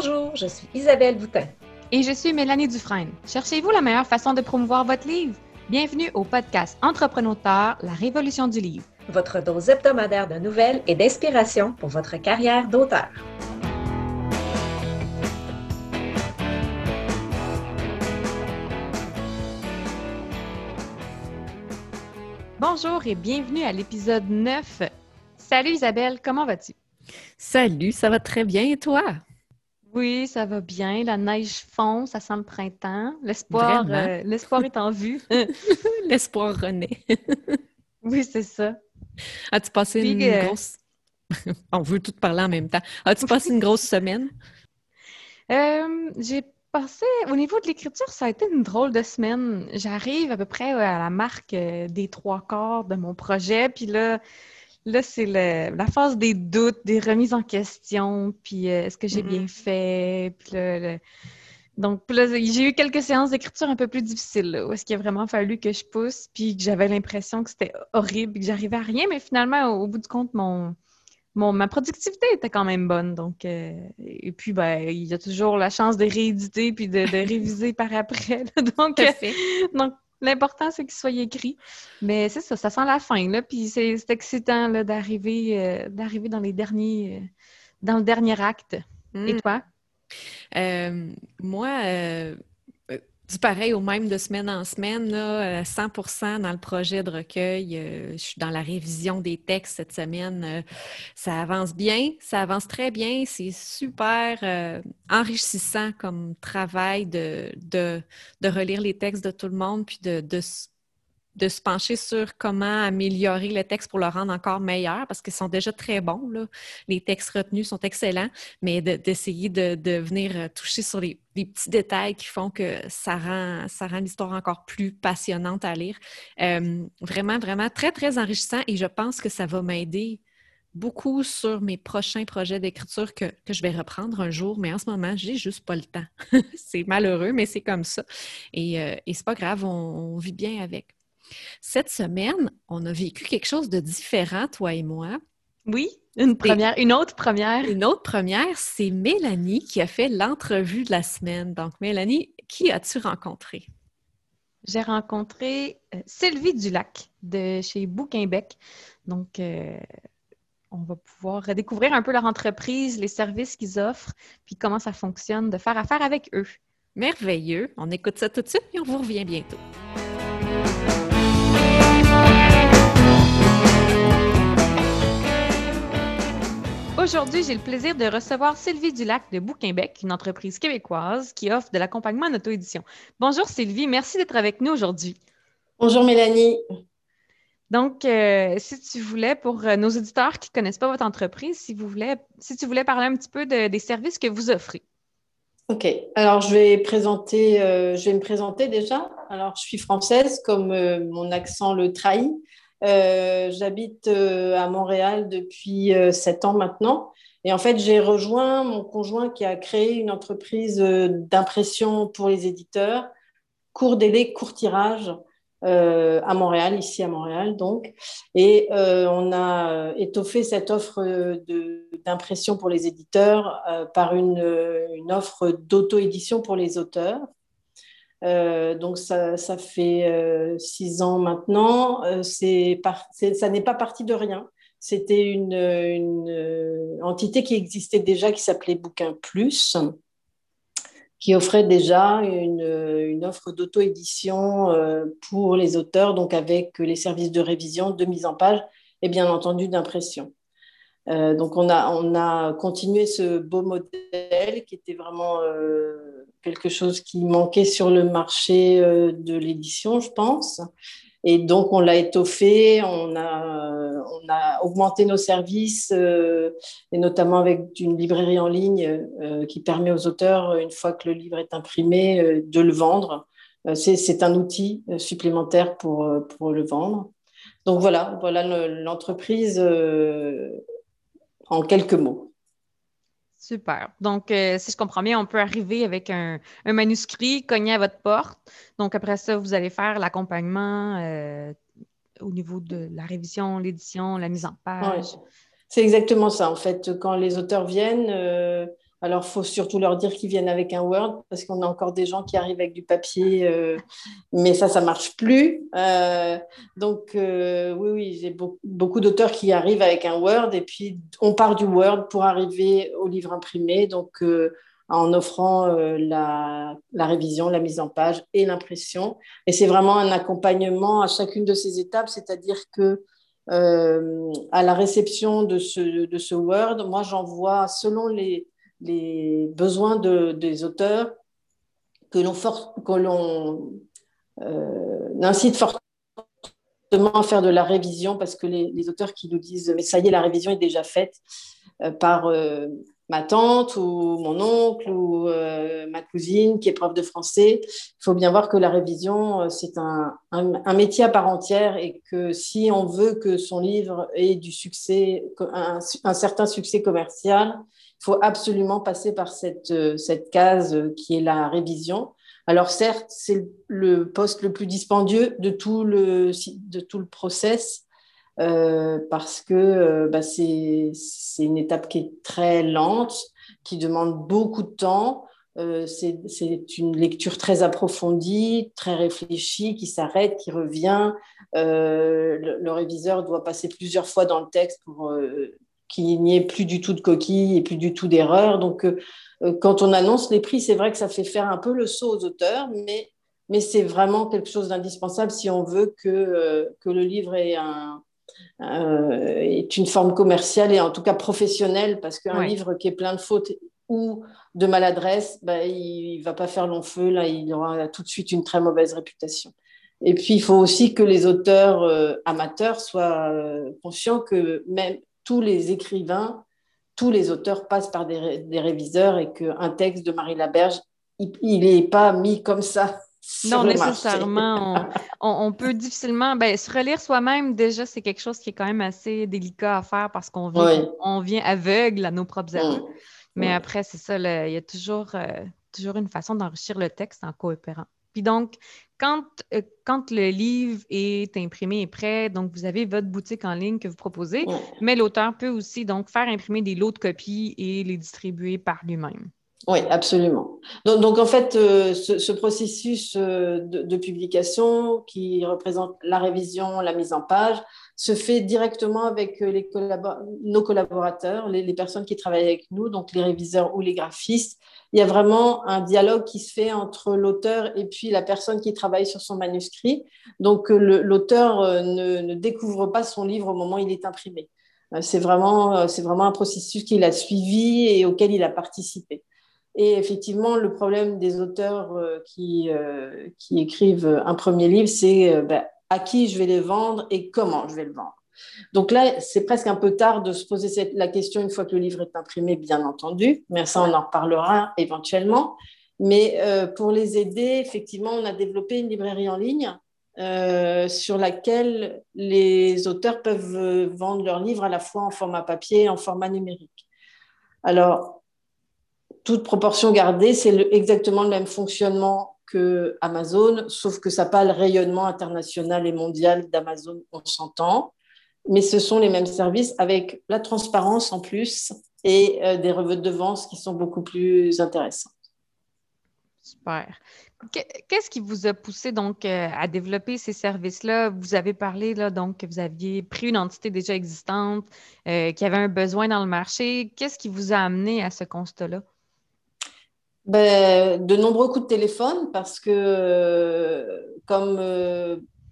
Bonjour, je suis Isabelle Boutin. Et je suis Mélanie Dufresne. Cherchez-vous la meilleure façon de promouvoir votre livre? Bienvenue au podcast Entrepreneur, la révolution du livre. Votre dose hebdomadaire de nouvelles et d'inspiration pour votre carrière d'auteur. Bonjour et bienvenue à l'épisode 9. Salut Isabelle, comment vas-tu? Salut, ça va très bien et toi? Oui, ça va bien. La neige fond, ça sent le printemps. L'espoir, euh, l'espoir est en vue. L'espoir renaît. oui, c'est ça. As-tu passé une euh, grosse... On veut tout parler en même temps. As-tu passé une grosse semaine? Euh, j'ai passé... Au niveau de l'écriture, ça a été une drôle de semaine. J'arrive à peu près à la marque des trois quarts de mon projet, puis là Là, c'est la phase des doutes, des remises en question, puis euh, est-ce que j'ai bien mm-hmm. fait? Puis donc, j'ai eu quelques séances d'écriture un peu plus difficiles, où est-ce qu'il a vraiment fallu que je pousse, puis que j'avais l'impression que c'était horrible, que j'arrivais à rien, mais finalement, au, bout du compte, mon, ma productivité était quand même bonne. Donc, euh, et puis, ben, il y a toujours la chance de rééditer puis de, réviser par après. donc, donc, L'important, c'est qu'il soit écrit. Mais c'est ça, ça sent la fin, là. Puis c'est excitant d'arriver euh, d'arriver dans les derniers euh, dans le dernier acte. Et hmm. toi? Euh, moi, du pareil au même de semaine en semaine, là, 100 euh, dans le projet de recueil. Euh, je suis dans la révision des textes cette semaine. Euh, ça avance bien, ça avance très bien. C'est super enrichissant comme travail de, de, de, relire les textes de tout le monde, puis de, de de se pencher sur comment améliorer le texte pour le rendre encore meilleur, parce qu'ils sont déjà très bons. Là. Les textes retenus sont excellents, mais d'essayer de, venir euh, toucher sur les, petits détails qui font que ça rend, ça rend l'histoire encore plus passionnante à lire. Euh, vraiment, vraiment très, très enrichissant et je pense que ça va m'aider beaucoup sur mes prochains projets d'écriture que, je vais reprendre un jour, mais en ce moment, j'ai juste pas le temps. c'est malheureux, mais c'est comme ça. Et, euh, et c'est pas grave, on vit bien avec. Cette semaine, on a vécu quelque chose de différent, toi et moi. Oui, une première, une autre première. Une autre première, c'est Mélanie qui a fait l'entrevue de la semaine. Donc, Mélanie, qui as-tu rencontré? J'ai rencontré euh, Sylvie Dulac de chez Bouquinbec. Donc, euh, on va pouvoir découvrir un peu leur entreprise, les services qu'ils offrent, puis comment ça fonctionne de faire affaire avec eux. Merveilleux. On écoute ça tout de suite et on vous revient bientôt. Aujourd'hui, j'ai le plaisir de recevoir Sylvie Dulac de Bouquinbec, une entreprise québécoise qui offre de l'accompagnement en auto-édition. Bonjour Sylvie, merci d'être avec nous aujourd'hui. Bonjour Mélanie. Donc, euh, si tu voulais, pour euh, nos auditeurs qui ne connaissent pas votre entreprise, si, vous voulez, si tu voulais parler un petit peu des services que vous offrez. OK. Alors, je vais, présenter, euh, je vais me présenter déjà. Alors, je suis française, comme mon accent le trahit. Euh, j'habite euh, à Montréal depuis euh, sept ans maintenant. Et en fait, j'ai rejoint mon conjoint qui a créé une entreprise d'impression pour les éditeurs, court délai, court tirage, à Montréal, ici à Montréal donc. Et on a étoffé cette offre d'impression pour les éditeurs par une, une offre d'auto-édition pour les auteurs. Euh, donc ça, fait euh, six ans maintenant. Euh, ça n'est pas parti de rien. C'était une, une, entité qui existait déjà qui s'appelait Bouquin Plus, qui offrait déjà une, une offre d'auto-édition pour les auteurs, donc avec les services de révision, de mise en page et bien entendu d'impression. Donc on a, on a continué ce beau modèle qui était vraiment quelque chose qui manquait sur le marché euh, de l'édition, je pense. Et donc, on l'a étoffé, on a, on a augmenté nos services, euh, et notamment avec une librairie en ligne euh, qui permet aux auteurs, une fois que le livre est imprimé, de le vendre. C'est un outil supplémentaire pour, pour le vendre. Donc voilà, voilà l'entreprise en quelques mots. Super. Donc, euh, si je comprends bien, on peut arriver avec un, manuscrit, cogner à votre porte. Donc, après ça, vous allez faire l'accompagnement euh, au niveau de la révision, l'édition, la mise en page. C'est exactement ça. En fait, quand les auteurs viennent, euh, Alors, il faut surtout leur dire qu'ils viennent avec un Word parce qu'on a encore des gens qui arrivent avec du papier, euh, mais ça, ça marche plus. Euh, donc, euh, oui, oui, j'ai beaucoup, d'auteurs qui arrivent avec un Word et puis on part du Word pour arriver au livre imprimé. Donc, en offrant la, la, révision, la mise en page et l'impression. Et c'est vraiment un accompagnement à chacune de ces étapes, c'est-à-dire que à la réception de ce, de ce Word, moi j'envoie selon les, les besoins des auteurs que l'on euh, incite fortement à faire de la révision parce que les, auteurs qui nous disent mais ça y est la révision est déjà faite euh, par euh, ma tante ou mon oncle ou euh, ma cousine qui est prof de français. Il faut bien voir que la révision, c'est un, un, métier à part entière et que si on veut que son livre ait du succès, un, un certain succès commercial, il faut absolument passer par cette, euh, cette case euh, qui est la révision. Alors certes, c'est le poste le plus dispendieux de tout le, de tout le process euh, parce que bah, c'est une étape qui est très lente, qui demande beaucoup de temps. c'est une lecture très approfondie, très réfléchie, qui s'arrête, qui revient. le, le, réviseur doit passer plusieurs fois dans le texte pour qu'il n'y ait plus du tout de coquilles et plus du tout d'erreurs. Donc, euh, euh, quand on annonce les prix, c'est vrai que ça fait faire un peu le saut aux auteurs, mais, mais c'est vraiment quelque chose d'indispensable si on veut que, euh, que le livre ait un, est une forme commerciale et en tout cas professionnelle, parce qu'un livre qui est plein de fautes ou de maladresse, bah, il ne va pas faire long feu, là, il aura tout de suite une très mauvaise réputation. Et puis, il faut aussi que les auteurs amateurs soient conscients que même tous les écrivains, tous les auteurs passent par des, réviseurs et qu'un texte de Marie Laberge, il n'est pas mis comme ça. Non, nécessairement. On, peut difficilement. Ben, se relire soi-même, déjà, c'est quelque chose qui est quand même assez délicat à faire parce qu'on vient, on vient aveugle à nos propres erreurs. Mm. Mais après, c'est ça, il y a toujours, euh, toujours une façon d'enrichir le texte en coopérant. Puis donc, quand, euh, quand le livre est imprimé et prêt, donc vous avez votre boutique en ligne que vous proposez, mais l'auteur peut aussi donc faire imprimer des lots de copies et les distribuer par lui-même. Oui, absolument. Donc, en fait, euh, ce, processus euh, de, publication qui représente la révision, la mise en page, se fait directement avec les nos collaborateurs, les, personnes qui travaillent avec nous, donc les réviseurs ou les graphistes, il y a vraiment un dialogue qui se fait entre l'auteur et puis la personne qui travaille sur son manuscrit. Donc, euh, l'auteur euh, ne, découvre pas son livre au moment où il est imprimé. Euh, c'est vraiment un processus qu'il a suivi et auquel il a participé. Et effectivement, le problème des auteurs qui, qui écrivent un premier livre, c'est ben, à qui je vais les vendre et comment je vais le vendre. Donc là, c'est presque un peu tard de se poser la question une fois que le livre est imprimé, bien entendu, mais ça, on en reparlera éventuellement. Mais euh, pour les aider, effectivement, on a développé une librairie en ligne euh, sur laquelle les auteurs peuvent euh, vendre leurs livres à la fois en format papier et en format numérique. Alors, toute proportion gardée, c'est exactement le même fonctionnement que Amazon, sauf que ça n'a pas le rayonnement international et mondial d'Amazon, on s'entend mais ce sont les mêmes services avec la transparence en plus et euh, des redevances qui sont beaucoup plus intéressantes. Super. Qu'est-ce qui vous a poussé donc euh, à développer ces services-là? Vous avez parlé là, donc que vous aviez pris une entité déjà existante, euh, qui avait un besoin dans le marché. Qu'est-ce qui vous a amené à ce constat-là? Ben, de nombreux coups de téléphone parce que comme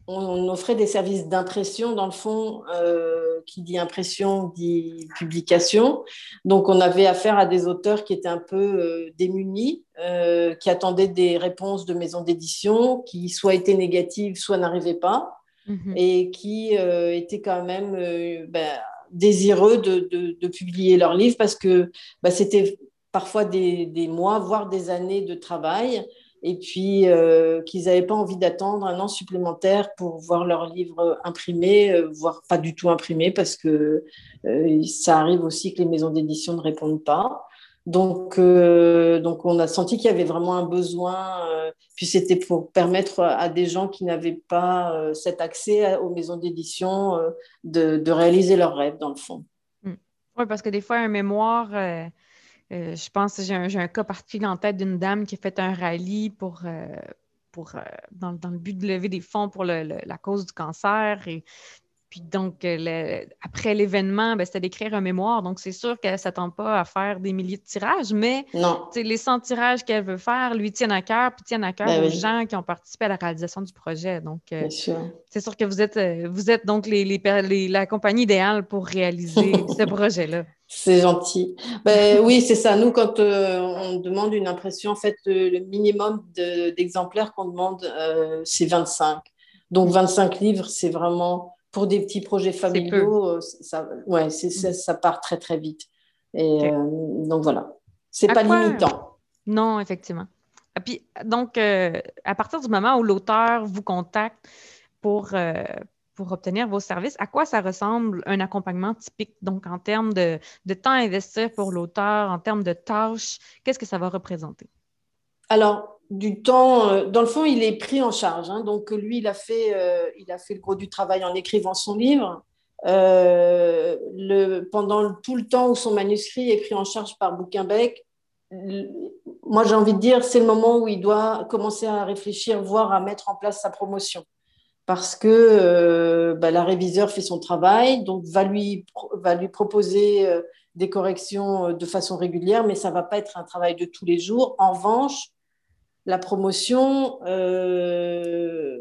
on offrait des services d'impression, dans le fond, euh, qui dit impression dit publication. Donc, on avait affaire à des auteurs qui étaient un peu euh, démunis, euh, qui attendaient des réponses de maisons d'édition, qui soit étaient négatives, soit n'arrivaient pas, mhm. et qui étaient quand même ben, désireux de, publier leurs livres parce que ben, c'était parfois des, mois, voire des années de travail et puis euh, qu'ils n'avaient pas envie d'attendre un an supplémentaire pour voir leur livre imprimé, euh, voire pas du tout imprimé, parce que euh, ça arrive aussi que les maisons d'édition ne répondent pas. Donc, donc on a senti qu'il y avait vraiment un besoin, puis c'était pour permettre à des gens qui n'avaient pas cet accès aux maisons d'édition de, réaliser leurs rêves, dans le fond. Mmh. Oui, parce que des fois, un mémoire je pense que j'ai un, cas particulier en tête d'une dame qui a fait un rallye pour, pour dans, le but de lever des fonds pour la cause du cancer. Et puis donc, euh, après l'événement, ben, c'était d'écrire un mémoire. Donc, c'est sûr qu'elle ne s'attend pas à faire des milliers de tirages, mais les 100 tirages qu'elle veut faire lui tiennent à cœur, puis tiennent à cœur ben aux gens qui ont participé à la réalisation du projet. Donc, euh, c'est sûr que vous êtes, euh, vous êtes donc les, la compagnie idéale pour réaliser ce projet-là. C'est gentil. Ben, oui, c'est ça. Nous, quand on demande une impression, en fait, le, minimum d'exemplaires qu'on demande, c'est 25. Donc, 25 livres, c'est vraiment pour des petits projets familiaux, euh, ça, ouais, ça, ça, part très très vite. Et euh, donc voilà, c'est pas limitant. Non, effectivement. Et puis, donc, euh, à partir du moment où l'auteur vous contacte pour, pour obtenir vos services, à quoi ça ressemble un accompagnement typique? Donc, en termes de, temps à investir pour l'auteur, en termes de tâches, qu'est-ce que ça va représenter? Alors, du temps, euh, dans le fond, il est pris en charge. Hein. donc, lui, il a, fait, euh, il a fait le gros du travail en écrivant son livre. Euh, pendant tout le temps où son manuscrit est pris en charge par Bouquinbec, moi, j'ai envie de dire, c'est le moment où il doit commencer à réfléchir, voire à mettre en place sa promotion. Parce que bah, la réviseur fait son travail, donc va lui, va lui proposer des corrections de façon régulière, mais ça ne va pas être un travail de tous les jours. En revanche, la promotion, euh,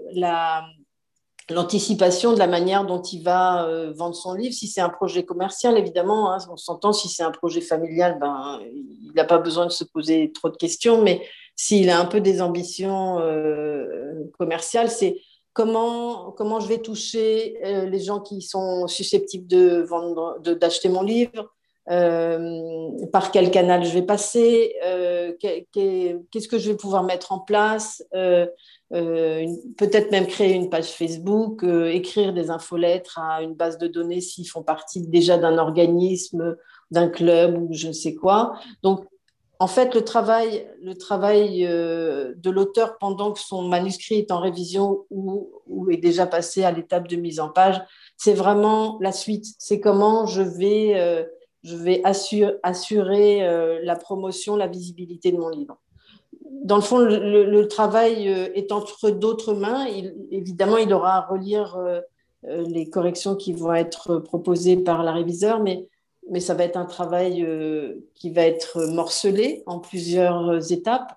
l'anticipation de la manière dont il va euh, vendre son livre. Si c'est un projet commercial, évidemment, hein, on s'entend. Si c'est un projet familial, ben, il n'a pas besoin de se poser trop de questions. Mais s'il a un peu des ambitions euh, commerciales, c'est comment, je vais toucher les gens qui sont susceptibles de vendre, d'acheter mon livre, euh, par quel canal je vais passer, euh, qu'est-ce que je vais pouvoir mettre en place, euh, peut-être même créer une page Facebook, écrire des infolettres à une base de données s'ils font partie déjà d'un organisme, d'un club ou je ne sais quoi. Donc, en fait, le travail, le travail de l'auteur pendant que son manuscrit est en révision ou, est déjà passé à l'étape de mise en page, c'est vraiment la suite. C'est comment je vais vais assurer, euh, la promotion, la visibilité de mon livre. Dans le fond, le, travail euh, est entre d'autres mains. évidemment, il aura à relire euh, les corrections qui vont être proposées par la réviseur, mais, mais ça va être un travail qui va être morcelé en plusieurs étapes.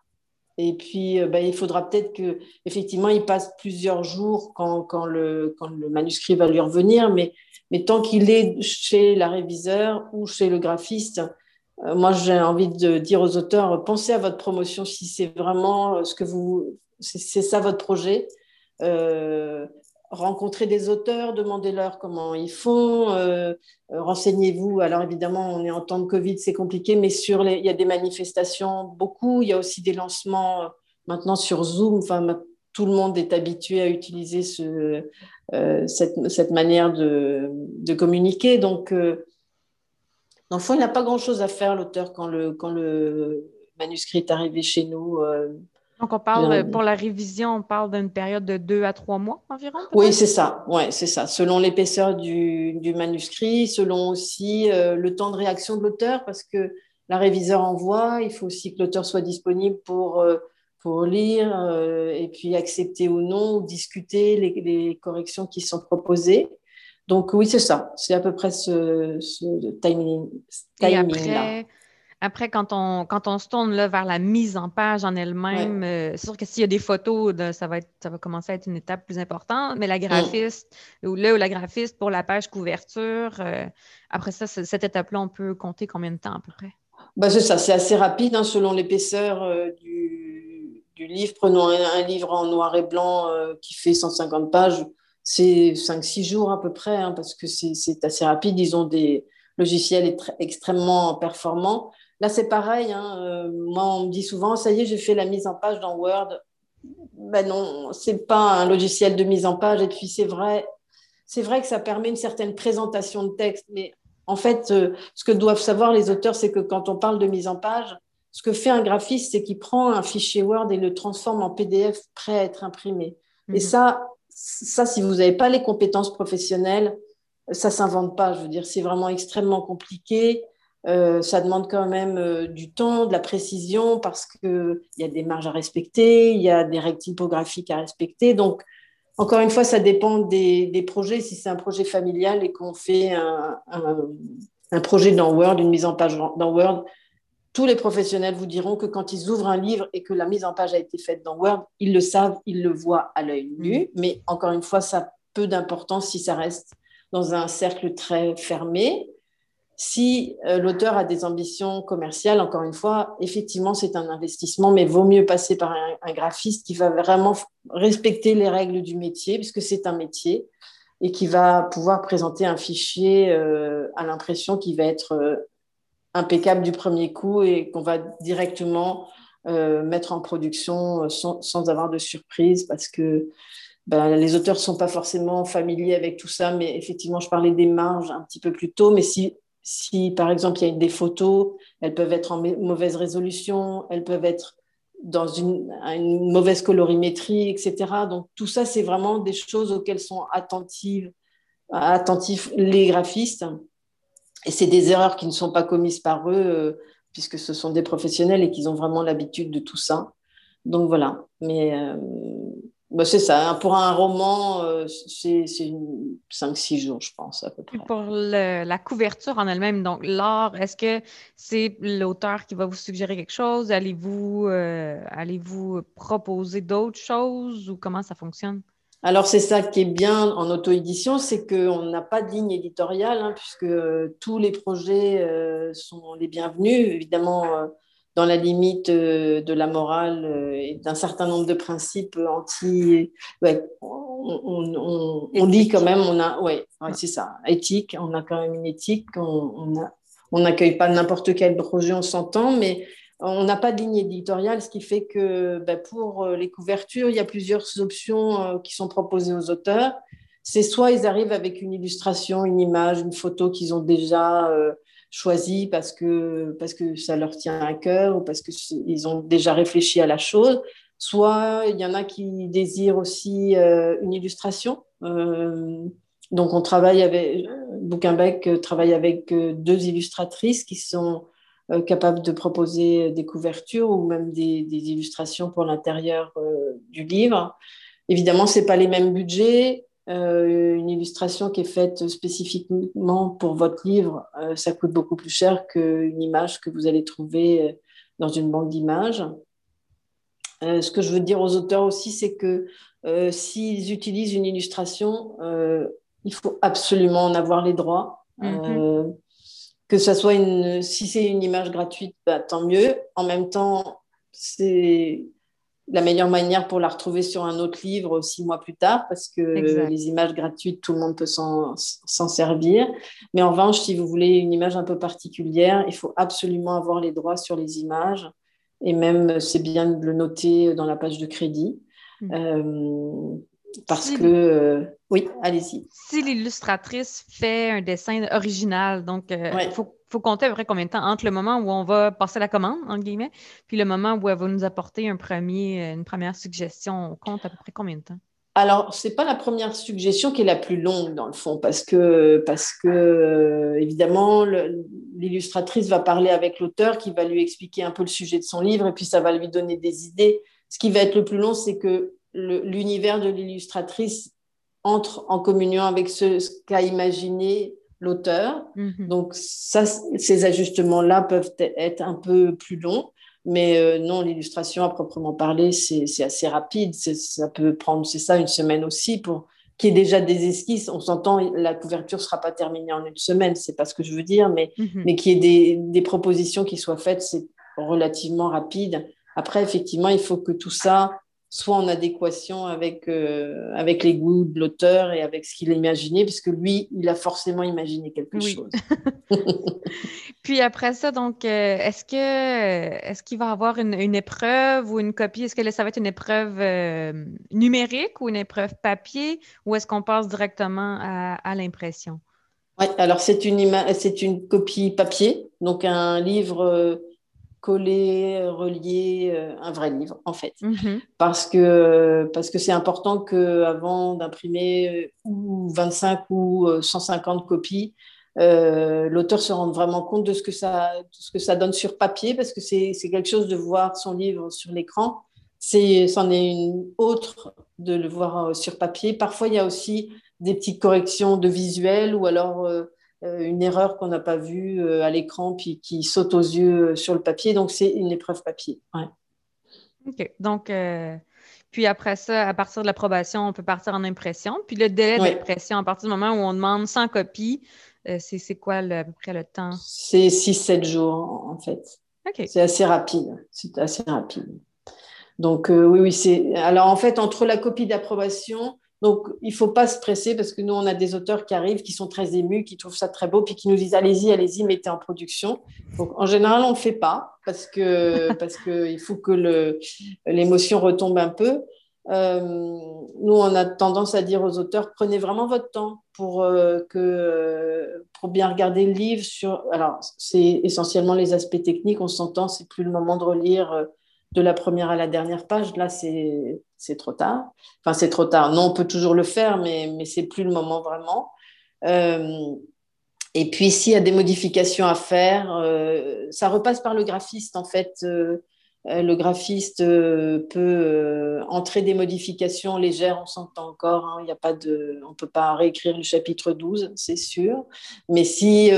Et puis, ben, il faudra peut-être qu'effectivement, il passe plusieurs jours quand, le, manuscrit va lui revenir, mais tant qu'il est chez la réviseur ou chez le graphiste, euh, moi j'ai envie de dire aux auteurs, pensez à votre promotion si c'est vraiment euh, ce que vous, c'est ça votre projet. Euh, rencontrez des auteurs, demandez-leur comment ils font, renseignez-vous. Alors évidemment, on est en temps de Covid, c'est compliqué, mais sur les, il y a des manifestations beaucoup. Il y a aussi des lancements maintenant sur Zoom. Enfin, tout le monde est habitué à utiliser ce, euh, cette, manière de, communiquer. Donc, euh, il n'a pas grand-chose à faire, l'auteur, quand le, quand le manuscrit est arrivé chez nous. Euh, donc, on parle, pour la révision, on parle d'une période de deux à trois mois environ? Oui, c'est ça. Ouais, c'est ça. Selon l'épaisseur du, du, manuscrit, selon aussi le temps de réaction de l'auteur, parce que la réviseur envoie, il faut aussi que l'auteur soit disponible pour pour lire euh, et puis accepter ou non, ou discuter les, corrections qui sont proposées. Donc oui, c'est ça. C'est à peu près ce, timing, là. Après, quand on, quand on se tourne là, vers la mise en page en elle-même, euh, c'est sûr que s'il y a des photos, ça, va être, ça va commencer à être une étape plus importante, mais la mm. graphiste, ou là, ou la graphiste pour la page couverture, euh, après ça, cette étape-là, on peut compter combien de temps à peu près? Ben, c'est ça, c'est assez rapide hein, selon l'épaisseur du, du livre. Prenons un, livre en noir et blanc euh, qui fait 150 pages, c'est 5-6 jours à peu près, hein, parce que c'est assez rapide. Ils ont des logiciels extrêmement performants. Là, c'est pareil. Hein, euh, moi, on me dit souvent, ça y est, j'ai fait la mise en page dans Word. Ben non, c'est pas un logiciel de mise en page. Et puis, c'est vrai, c'est vrai que ça permet une certaine présentation de texte. Mais en fait, euh, ce que doivent savoir les auteurs, c'est que quand on parle de mise en page, ce que fait un graphiste, c'est qu'il prend un fichier Word et le transforme en PDF prêt à être imprimé. Et mhm. ça, ça, si vous n'avez pas les compétences professionnelles, ça s'invente pas. Je veux dire, c'est vraiment extrêmement compliqué. Euh, ça demande quand même euh, du temps, de la précision, parce qu'il y a des marges à respecter, il y a des règles typographiques à respecter. Donc, encore une fois, ça dépend des, projets. Si c'est un projet familial et qu'on fait un, un, projet dans Word, une mise en page dans Word, tous les professionnels vous diront que quand ils ouvrent un livre et que la mise en page a été faite dans Word, ils le savent, ils le voient à l'œil nu. Mm. Mais encore une fois, ça a peu d'importance si ça reste dans un cercle très fermé. Si euh, l'auteur a des ambitions commerciales, encore une fois, effectivement, c'est un investissement, mais vaut mieux passer par un, graphiste qui va vraiment respecter les règles du métier, puisque c'est un métier, et qui va pouvoir présenter un fichier euh, à l'impression qui va être euh, impeccable du premier coup et qu'on va directement mettre en production sans, avoir de surprise, parce que ben, les auteurs ne sont pas forcément familiers avec tout ça, mais effectivement, je parlais des marges un petit peu plus tôt, mais si si, par exemple, il y a des photos, elles peuvent être en mauvaise résolution, elles peuvent être dans une, mauvaise colorimétrie, etc. Donc, tout ça, c'est vraiment des choses auxquelles sont attentifs les graphistes. Et c'est des erreurs qui ne sont pas commises par eux, euh, puisque ce sont des professionnels et qu'ils ont vraiment l'habitude de tout ça. Donc, voilà. Mais euh, bah, c'est ça. Hein. Pour un roman, euh, c'est 5-6 jours, je pense, à peu près. pour la couverture en elle-même, donc l'art, est-ce que c'est l'auteur qui va vous suggérer quelque chose? Allez-vous euh, allez proposer d'autres choses ou comment ça fonctionne? Alors, c'est ça qui est bien en auto-édition, c'est qu'on n'a pas de ligne éditoriale, hein, puisque euh, tous les projets sont les bienvenus. Évidemment, dans la limite euh, de la morale euh, et d'un certain nombre de principes anti. on, dit quand même, on a, ouais, c'est ça, éthique, on a quand même une éthique, on n'accueille pas n'importe quel projet, on s'entend, mais on n'a pas de ligne éditoriale, ce qui fait que ben, pour euh, les couvertures, il y a plusieurs options qui sont proposées aux auteurs. C'est soit ils arrivent avec une illustration, une image, une photo qu'ils ont déjà choisi parce que, parce que ça leur tient à cœur ou parce qu'ils ont déjà réfléchi à la chose. Soit il y en a qui désirent aussi euh, une illustration. Euh, donc on travaille avec, Bouquinbec travaille avec euh, deux illustratrices qui sont capables de proposer des couvertures ou même des, des illustrations pour l'intérieur du livre. Évidemment, ce n'est pas les mêmes budgets. Euh, une illustration qui est faite spécifiquement pour votre livre, euh, ça coûte beaucoup plus cher qu'une image que vous allez trouver euh, dans une banque d'images. ce que je veux dire aux auteurs aussi, c'est que s'ils utilisent une illustration, il faut absolument en avoir les droits. Mm-hmm. que ça soit une, si c'est une image gratuite, bah, tant mieux. En même temps, c'est la meilleure manière pour la retrouver sur un autre livre six mois plus tard, parce que les images gratuites, tout le monde peut s'en servir. Mais en revanche, si vous voulez une image un peu particulière, il faut absolument avoir les droits sur les images. Et même, c'est bien de le noter dans la page de crédit. Mm. Euh, parce que, euh, oui, allez-y. Si l'illustratrice fait un dessin original, donc euh, il faut faut compter à peu près combien de temps entre le moment où on va passer la commande, entre guillemets, puis le moment où elle va nous apporter un premier, une première suggestion. On compte à peu près combien de temps? Alors, ce n'est pas la première suggestion qui est la plus longue, dans le fond, parce que, parce que évidemment, l'illustratrice va parler avec l'auteur qui va lui expliquer un peu le sujet de son livre, et puis ça va lui donner des idées. Ce qui va être le plus long, c'est que l'univers de l'illustratrice entre en communion avec ce qu'a imaginé l'auteur. Mhm. Donc, ça, ces ajustements-là peuvent être un peu plus longs. Mais euh, non, l'illustration à proprement parler, c'est assez rapide. Ça peut prendre, c'est ça, une semaine aussi pour qu'il y ait déjà des esquisses. On s'entend, la couverture ne sera pas terminée en une semaine, c'est pas ce que je veux dire, mais, mhm. mais qu'il y ait des, des, propositions qui soient faites, c'est relativement rapide. Après, effectivement, il faut que tout ça soit en adéquation avec, euh, avec les goûts de l'auteur et avec ce qu'il a imaginé, puisque lui, il a forcément imaginé quelque chose. Puis après ça, donc, euh, est-ce que est-ce qu'il va avoir une, une, épreuve ou une copie? Est-ce que ça va être une épreuve euh, numérique ou une épreuve papier, ou est-ce qu'on passe directement à, à l'impression? Oui, alors c'est une, c'est une copie papier, donc un livre coller, relier euh, un vrai livre, en fait. Mhm. Parce que parce que c'est important qu'avant d'imprimer euh, ou 25 ou 150 euh, copies, l'auteur se rende vraiment compte de ce que ça, ce que ça donne sur papier, parce que c'est quelque chose de voir son livre sur l'écran. C'en est, une autre de le voir sur papier. Parfois, il y a aussi des petites corrections de visuel ou alors une erreur qu'on n'a pas vue à l'écran puis qui saute aux yeux sur le papier. Donc, c'est une épreuve papier. Ouais. OK. Donc, puis après ça, à partir de l'approbation, on peut partir en impression. Puis le délai d'impression, à partir du moment où on demande 100 copies, euh, c'est quoi à peu près le temps? C'est 6-7 jours, en fait. C'est assez rapide. C'est assez rapide. Donc, euh, oui, oui, c'est. Alors, en fait, entre la copie d'approbation, donc, il ne faut pas se presser parce que nous, on a des auteurs qui arrivent, qui sont très émus, qui trouvent ça très beau, puis qui nous disent allez-y, allez-y, mettez en production. Donc, en général, on ne fait pas parce qu'il parce que faut que l'émotion retombe un peu. Euh, nous, on a tendance à dire aux auteurs prenez vraiment votre temps pour, euh, que, pour bien regarder le livre. Sur... Alors, c'est essentiellement les aspects techniques, on s'entend, c'est plus le moment de relire euh, de la première à la dernière page. Là, c'est c'est trop tard. Enfin, c'est trop tard. Non, on peut toujours le faire, mais, mais c'est plus le moment vraiment. Euh, et puis, s'il y a des modifications à faire, euh, ça repasse par le graphiste, en fait. Euh, le graphiste euh, peut euh, entrer des modifications légères, on s'entend encore, hein, on ne peut pas réécrire le chapitre 12, c'est sûr. Mais si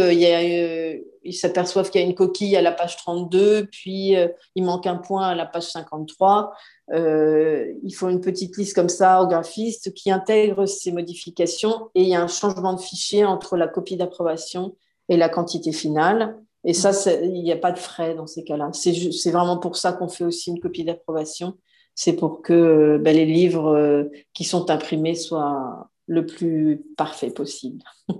s'aperçoivent qu'il y a une coquille à la page 32, puis il manque un point à la page 53, il faut une petite liste comme ça au graphiste qui intègre ces modifications et il y a un changement de fichier entre la copie d'approbation et la quantité finale. Et ça, il n'y a pas de frais dans ces cas-là. C'est vraiment pour ça qu'on fait aussi une copie d'approbation. C'est pour que ben, les livres euh, qui sont imprimés soient le plus parfait possible.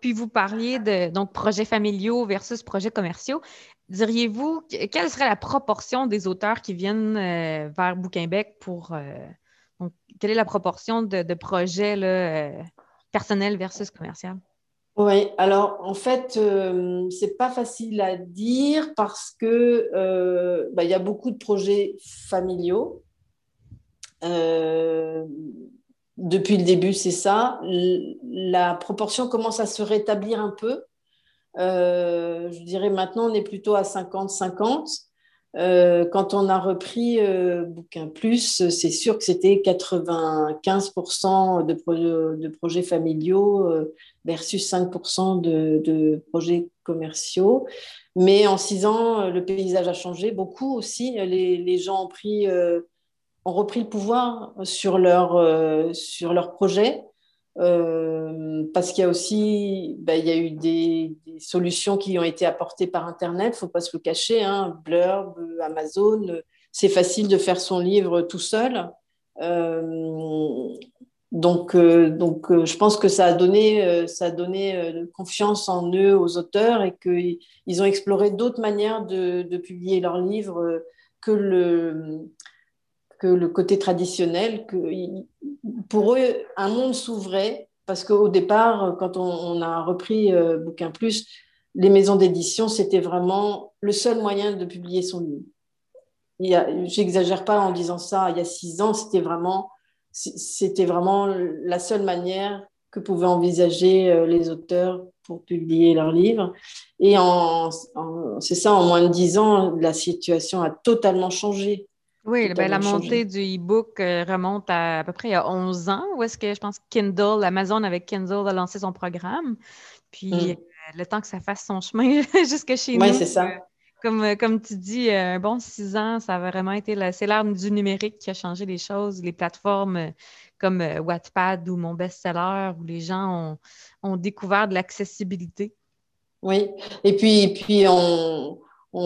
Puis vous parliez de donc projets familiaux versus projets commerciaux. Diriez-vous quelle serait la proportion des auteurs qui viennent euh, vers Bouquinbec pour euh, donc, quelle est la proportion de, projets personnels versus commerciaux? Oui, alors en fait, euh, c'est pas facile à dire parce que euh, bah, il y a beaucoup de projets familiaux. Euh, depuis le début, c'est ça. La proportion commence à se rétablir un peu. je dirais maintenant, on est plutôt à 50-50. Quand on a repris Bouquin Plus, c'est sûr que c'était 95% de, projets familiaux versus 5% de, projets commerciaux. Mais en six ans, le paysage a changé beaucoup aussi. Les, gens ont, pris, euh, ont repris le pouvoir sur leur, euh, sur. Euh, parce qu'il y a aussi ben, il y a eu des, solutions qui ont été apportées par Internet, il ne faut pas se le cacher, hein, Blurb, Amazon, c'est facile de faire son livre tout seul. Donc, euh, donc euh, je pense que ça a donné, ça a donné confiance en eux, aux auteurs, et qu'ils ont exploré d'autres manières de, publier leurs livres que le, que le côté traditionnel. Que, pour eux, un monde s'ouvrait, parce qu'au départ, quand on, a repris Bouquin Plus, les maisons d'édition, c'était vraiment le seul moyen de publier son livre. J'exagère pas en disant ça, il y a six ans, c'était vraiment c'était vraiment la seule manière que pouvaient envisager euh, les auteurs pour publier leurs livres. Et en, c'est ça, en moins de dix ans, la situation a totalement changé. Oui, ben, la montée du e-book euh, remonte à à peu près il y a 11 ans, où est-ce que je pense Kindle, Amazon avec Kindle a lancé son programme. Puis mm. euh, le temps que ça fasse son chemin jusque chez nous. Oui, c'est ça. Comme, comme tu dis, un bon six ans, ça a vraiment été c'est l'ère du numérique qui a changé les choses. Les plateformes comme euh, Wattpad ou mon best-seller, où les gens ont, découvert de l'accessibilité. Oui, et puis, puis on,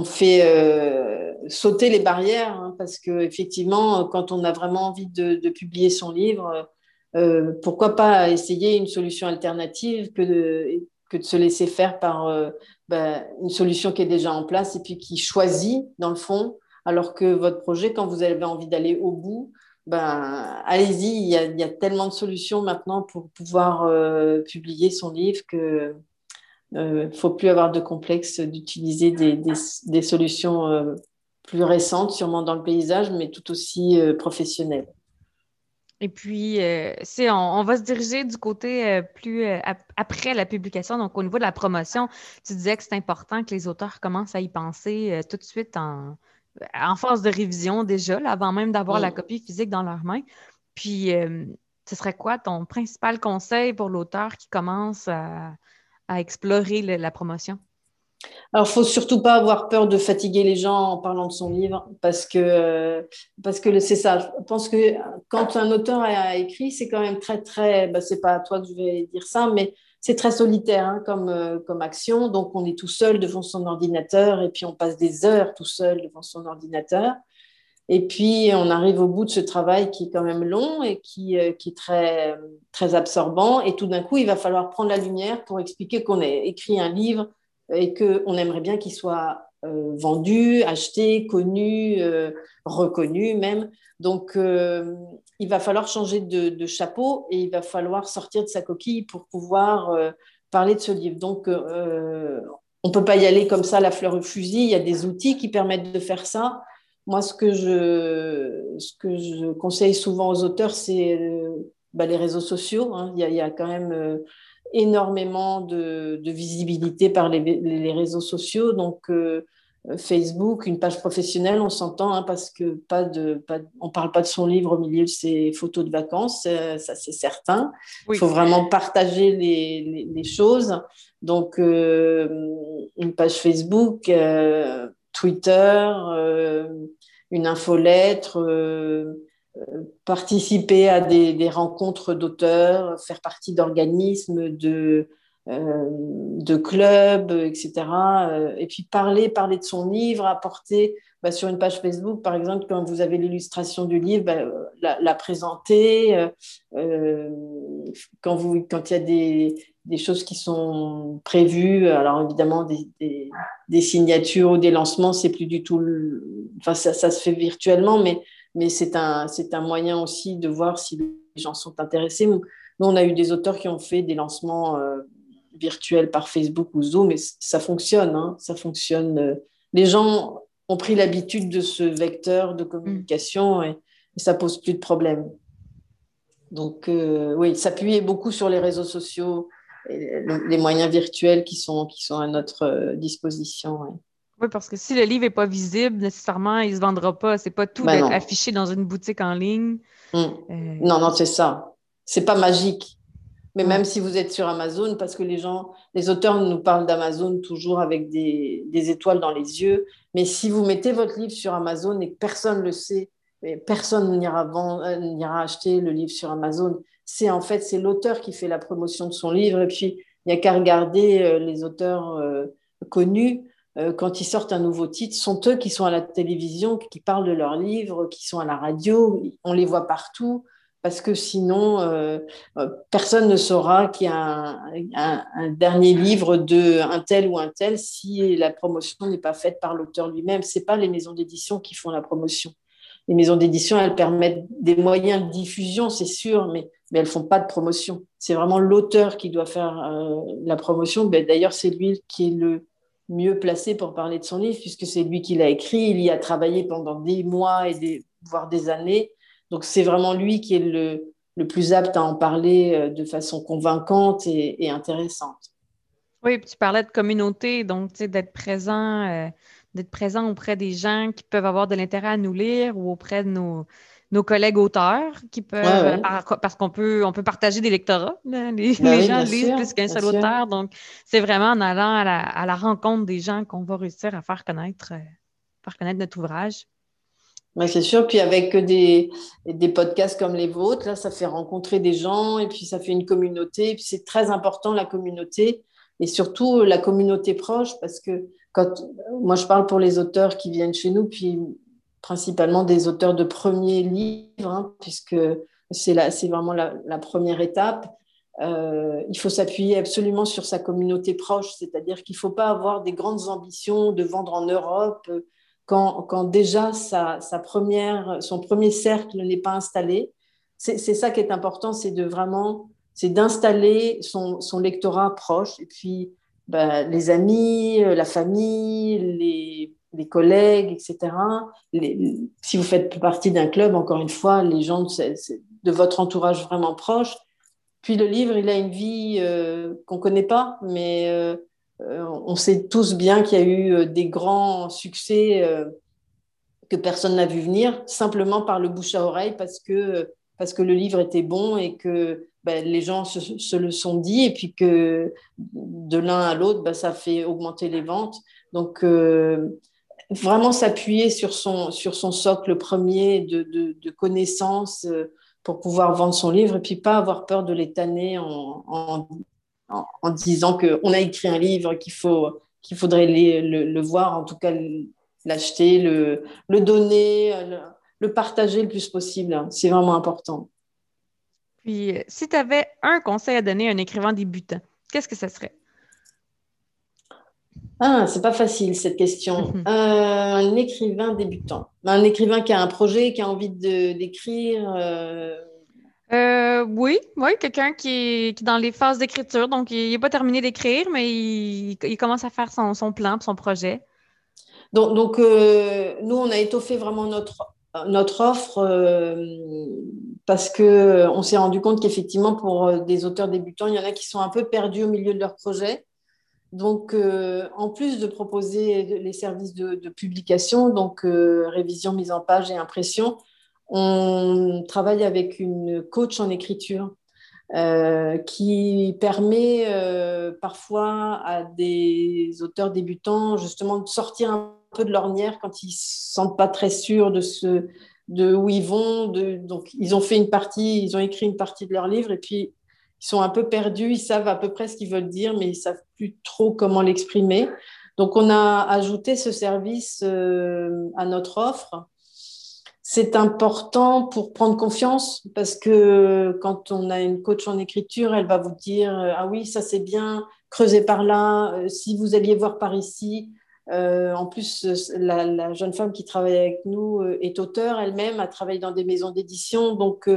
fait euh, sauter les barrières, hein, parce qu'effectivement, quand on a vraiment envie de, publier son livre, euh, pourquoi pas essayer une solution alternative que de, que de se laisser faire par ben, une solution qui est déjà en place et puis qui choisit, dans le fond, alors que votre projet, quand vous avez envie d'aller au bout, ben, allez-y, il, y, a, tellement de solutions maintenant pour pouvoir euh, publier son livre que ne euh, faut plus avoir de complexe d'utiliser des, des, solutions euh, plus récentes, sûrement dans le paysage, mais tout aussi professionnelles. Et puis, euh, on, on, va se diriger du côté euh, plus euh, après la publication. Donc, au niveau de la promotion, tu disais que c'est important que les auteurs commencent à y penser tout de suite en, en phase de révision déjà, avant même d'avoir la copie physique dans leurs mains. Puis, ce serait quoi ton principal conseil pour l'auteur qui commence à, explorer la promotion? Alors, faut surtout pas avoir peur de fatiguer les gens en parlant de son livre, parce que parce que c'est ça. Je pense que quand un auteur a écrit, c'est quand même très très. Bah, c'est pas à toi que je vais dire ça, mais c'est très solitaire hein, comme euh, comme action. Donc, on est tout seul devant son ordinateur et puis on passe des heures tout seul devant son ordinateur. Et puis, on arrive au bout de ce travail qui est quand même long et qui, euh, qui est très, très absorbant. Et tout d'un coup, il va falloir prendre la lumière pour expliquer qu'on a écrit un livre et qu'on aimerait bien qu'il soit euh, vendu, acheté, connu, euh, reconnu même. Donc, il va falloir changer de, chapeau et il va falloir sortir de sa coquille pour pouvoir parler de ce livre. Donc, on ne peut pas y aller comme ça, la fleur au fusil. Il y a des outils qui permettent de faire ça. Moi, ce que je, ce que je conseille souvent aux auteurs, c'est bah, les réseaux sociaux. Hein. Il, y a, il, y a, quand même énormément de, visibilité par les, réseaux sociaux. Donc, euh, Facebook, une page professionnelle, on s'entend, hein, parce que pas de, on ne parle pas de son livre au milieu de ses photos de vacances, euh, ça c'est certain. Il faut vraiment partager les, choses. Donc, euh, une page Facebook, Twitter, une infolettre participer à des, rencontres d'auteurs, faire partie d'organismes, de, euh, clubs, etc. Euh, et puis parler, parler de son livre, apporter bah, sur une page Facebook, par exemple, quand vous avez l'illustration du livre, bah, la, présenter. Euh, quand, vous, quand il y a des, des, choses qui sont prévues, alors évidemment des, des, signatures ou des lancements, c'est plus du tout... Enfin, ça, se fait virtuellement, mais mais c'est un, un moyen aussi de voir si les gens sont intéressés. Nous, on a eu des auteurs qui ont fait des lancements euh, virtuels par Facebook ou Zoom, et ça fonctionne. Hein, ça fonctionne. Les gens ont pris l'habitude de ce vecteur de communication et, ça pose plus de problème. Donc, euh, oui, s'appuyer beaucoup sur les réseaux sociaux, et les moyens virtuels qui sont, qui sont à notre euh, disposition. Oui, parce que si le livre n'est pas visible, nécessairement, il ne se vendra pas. C'est pas tout ben d'être affiché dans une boutique en ligne. Hmm. Euh, non, non, c'est ça. C'est pas magique. Mais même si vous êtes sur Amazon, parce que les gens, les auteurs nous parlent d'Amazon toujours avec des, des, étoiles dans les yeux. Mais si vous mettez votre livre sur Amazon et que personne ne le sait, personne euh, n'ira acheter le livre sur Amazon. C'est en fait c'est l'auteur qui fait la promotion de son livre. Et puis il n'y a qu'à regarder euh, les auteurs connus euh, quand ils sortent un nouveau titre, sont eux qui sont à la télévision, qui parlent de leurs livres, qui sont à la radio. On les voit partout parce que sinon, euh, euh, personne ne saura qu'il y a un, dernier livre de un tel ou un tel si la promotion n'est pas faite par l'auteur lui-même. C'est pas les maisons d'édition qui font la promotion. Les maisons d'édition, elles permettent des moyens de diffusion, c'est sûr, mais, mais elles font pas de promotion. C'est vraiment l'auteur qui doit faire la promotion. Ben, d'ailleurs, c'est lui qui est le mieux placé pour parler de son livre, puisque c'est lui qui l'a écrit. Il y a travaillé pendant des mois et des, voire des années. Donc, c'est vraiment lui qui est le, le, plus apte à en parler euh, de façon convaincante et, intéressante. Oui, tu parlais de communauté, donc d'être présent, euh, d'être présent auprès des gens qui peuvent avoir de l'intérêt à nous lire ou auprès de nos, nos collègues auteurs qui peuvent, parce qu'on peut, on peut partager des lectorats. Les, ben gens lisent plus qu'un seul auteur. Donc, c'est vraiment en allant à la, rencontre des gens qu'on va réussir à faire connaître, euh, faire connaître notre ouvrage. Oui, c'est sûr. Puis avec des, des podcasts comme les vôtres, là, ça fait rencontrer des gens et puis ça fait une communauté. Et puis c'est très important la communauté et surtout la communauté proche parce que moi je parle pour les auteurs qui viennent chez nous, puis principalement des auteurs de premiers livres, hein, puisque c'est vraiment la, première étape. Euh, il faut s'appuyer absolument sur sa communauté proche, c'est-à-dire qu'il ne faut pas avoir des grandes ambitions de vendre en Europe quand, quand déjà sa, première, son premier cercle n'est pas installé. C'est ça qui est important, c'est de vraiment c'est d'installer son, son, lectorat proche et puis ben, les amis, la famille, les, les collègues, etc. si vous faites partie d'un club, encore une fois, les gens de votre entourage vraiment proche. Puis le livre, il a une vie qu'on ne connaît pas, mais on sait tous bien qu'il y a eu des grands succès que personne n'a vu venir, simplement par le bouche à oreille, parce que, parce que le livre était bon et que ben, les gens se, le sont dit, et puis que de l'un à l'autre, ben, ça fait augmenter les ventes. Donc, euh, vraiment s'appuyer sur son, sur son socle premier de, de, connaissances euh, pour pouvoir vendre son livre, et puis pas avoir peur de l'étaner en, en, en, disant qu'on a écrit un livre, qu'il faut qu'il faudrait le, le, voir, en tout cas l'acheter, le, le, donner, le, partager le plus possible. C'est vraiment important. Puis, si tu avais un conseil à donner à un écrivain débutant, qu'est-ce que ce serait? Ah, c'est pas facile cette question. Mhm. Euh, un écrivain débutant, un écrivain qui a un projet, qui a envie d'écrire. Euh... Euh, oui, oui, quelqu'un qui est, dans les phases d'écriture, donc il n'est pas terminé d'écrire, mais il, commence à faire son, son plan, son projet. Donc, euh, nous, on a étoffé vraiment notre, notre offre euh, parce qu'on s'est rendu compte qu'effectivement, pour euh, des auteurs débutants, il y en a qui sont un peu perdus au milieu de leur projet. Donc, en plus de proposer les services de, publication, donc révision, mise en page et impression, on travaille avec une coach en écriture euh, qui permet euh, parfois à des auteurs débutants justement de sortir un de l'ornière quand ils ne se sentent pas très sûrs de, ce, de où ils vont. Donc, ils ont fait une partie, ils ont écrit une partie de leur livre et puis ils sont un peu perdus, ils savent à peu près ce qu'ils veulent dire, mais ils ne savent plus trop comment l'exprimer. Donc, on a ajouté ce service euh, à notre offre c'est important pour prendre confiance parce que quand on a une coach en écriture, elle va vous dire euh, ah oui ça c'est bien, creusez par là, euh, si vous alliez voir par ici. Euh, en plus, la, jeune femme qui travaille avec nous est auteure elle-même, a travaillé dans des maisons d'édition, donc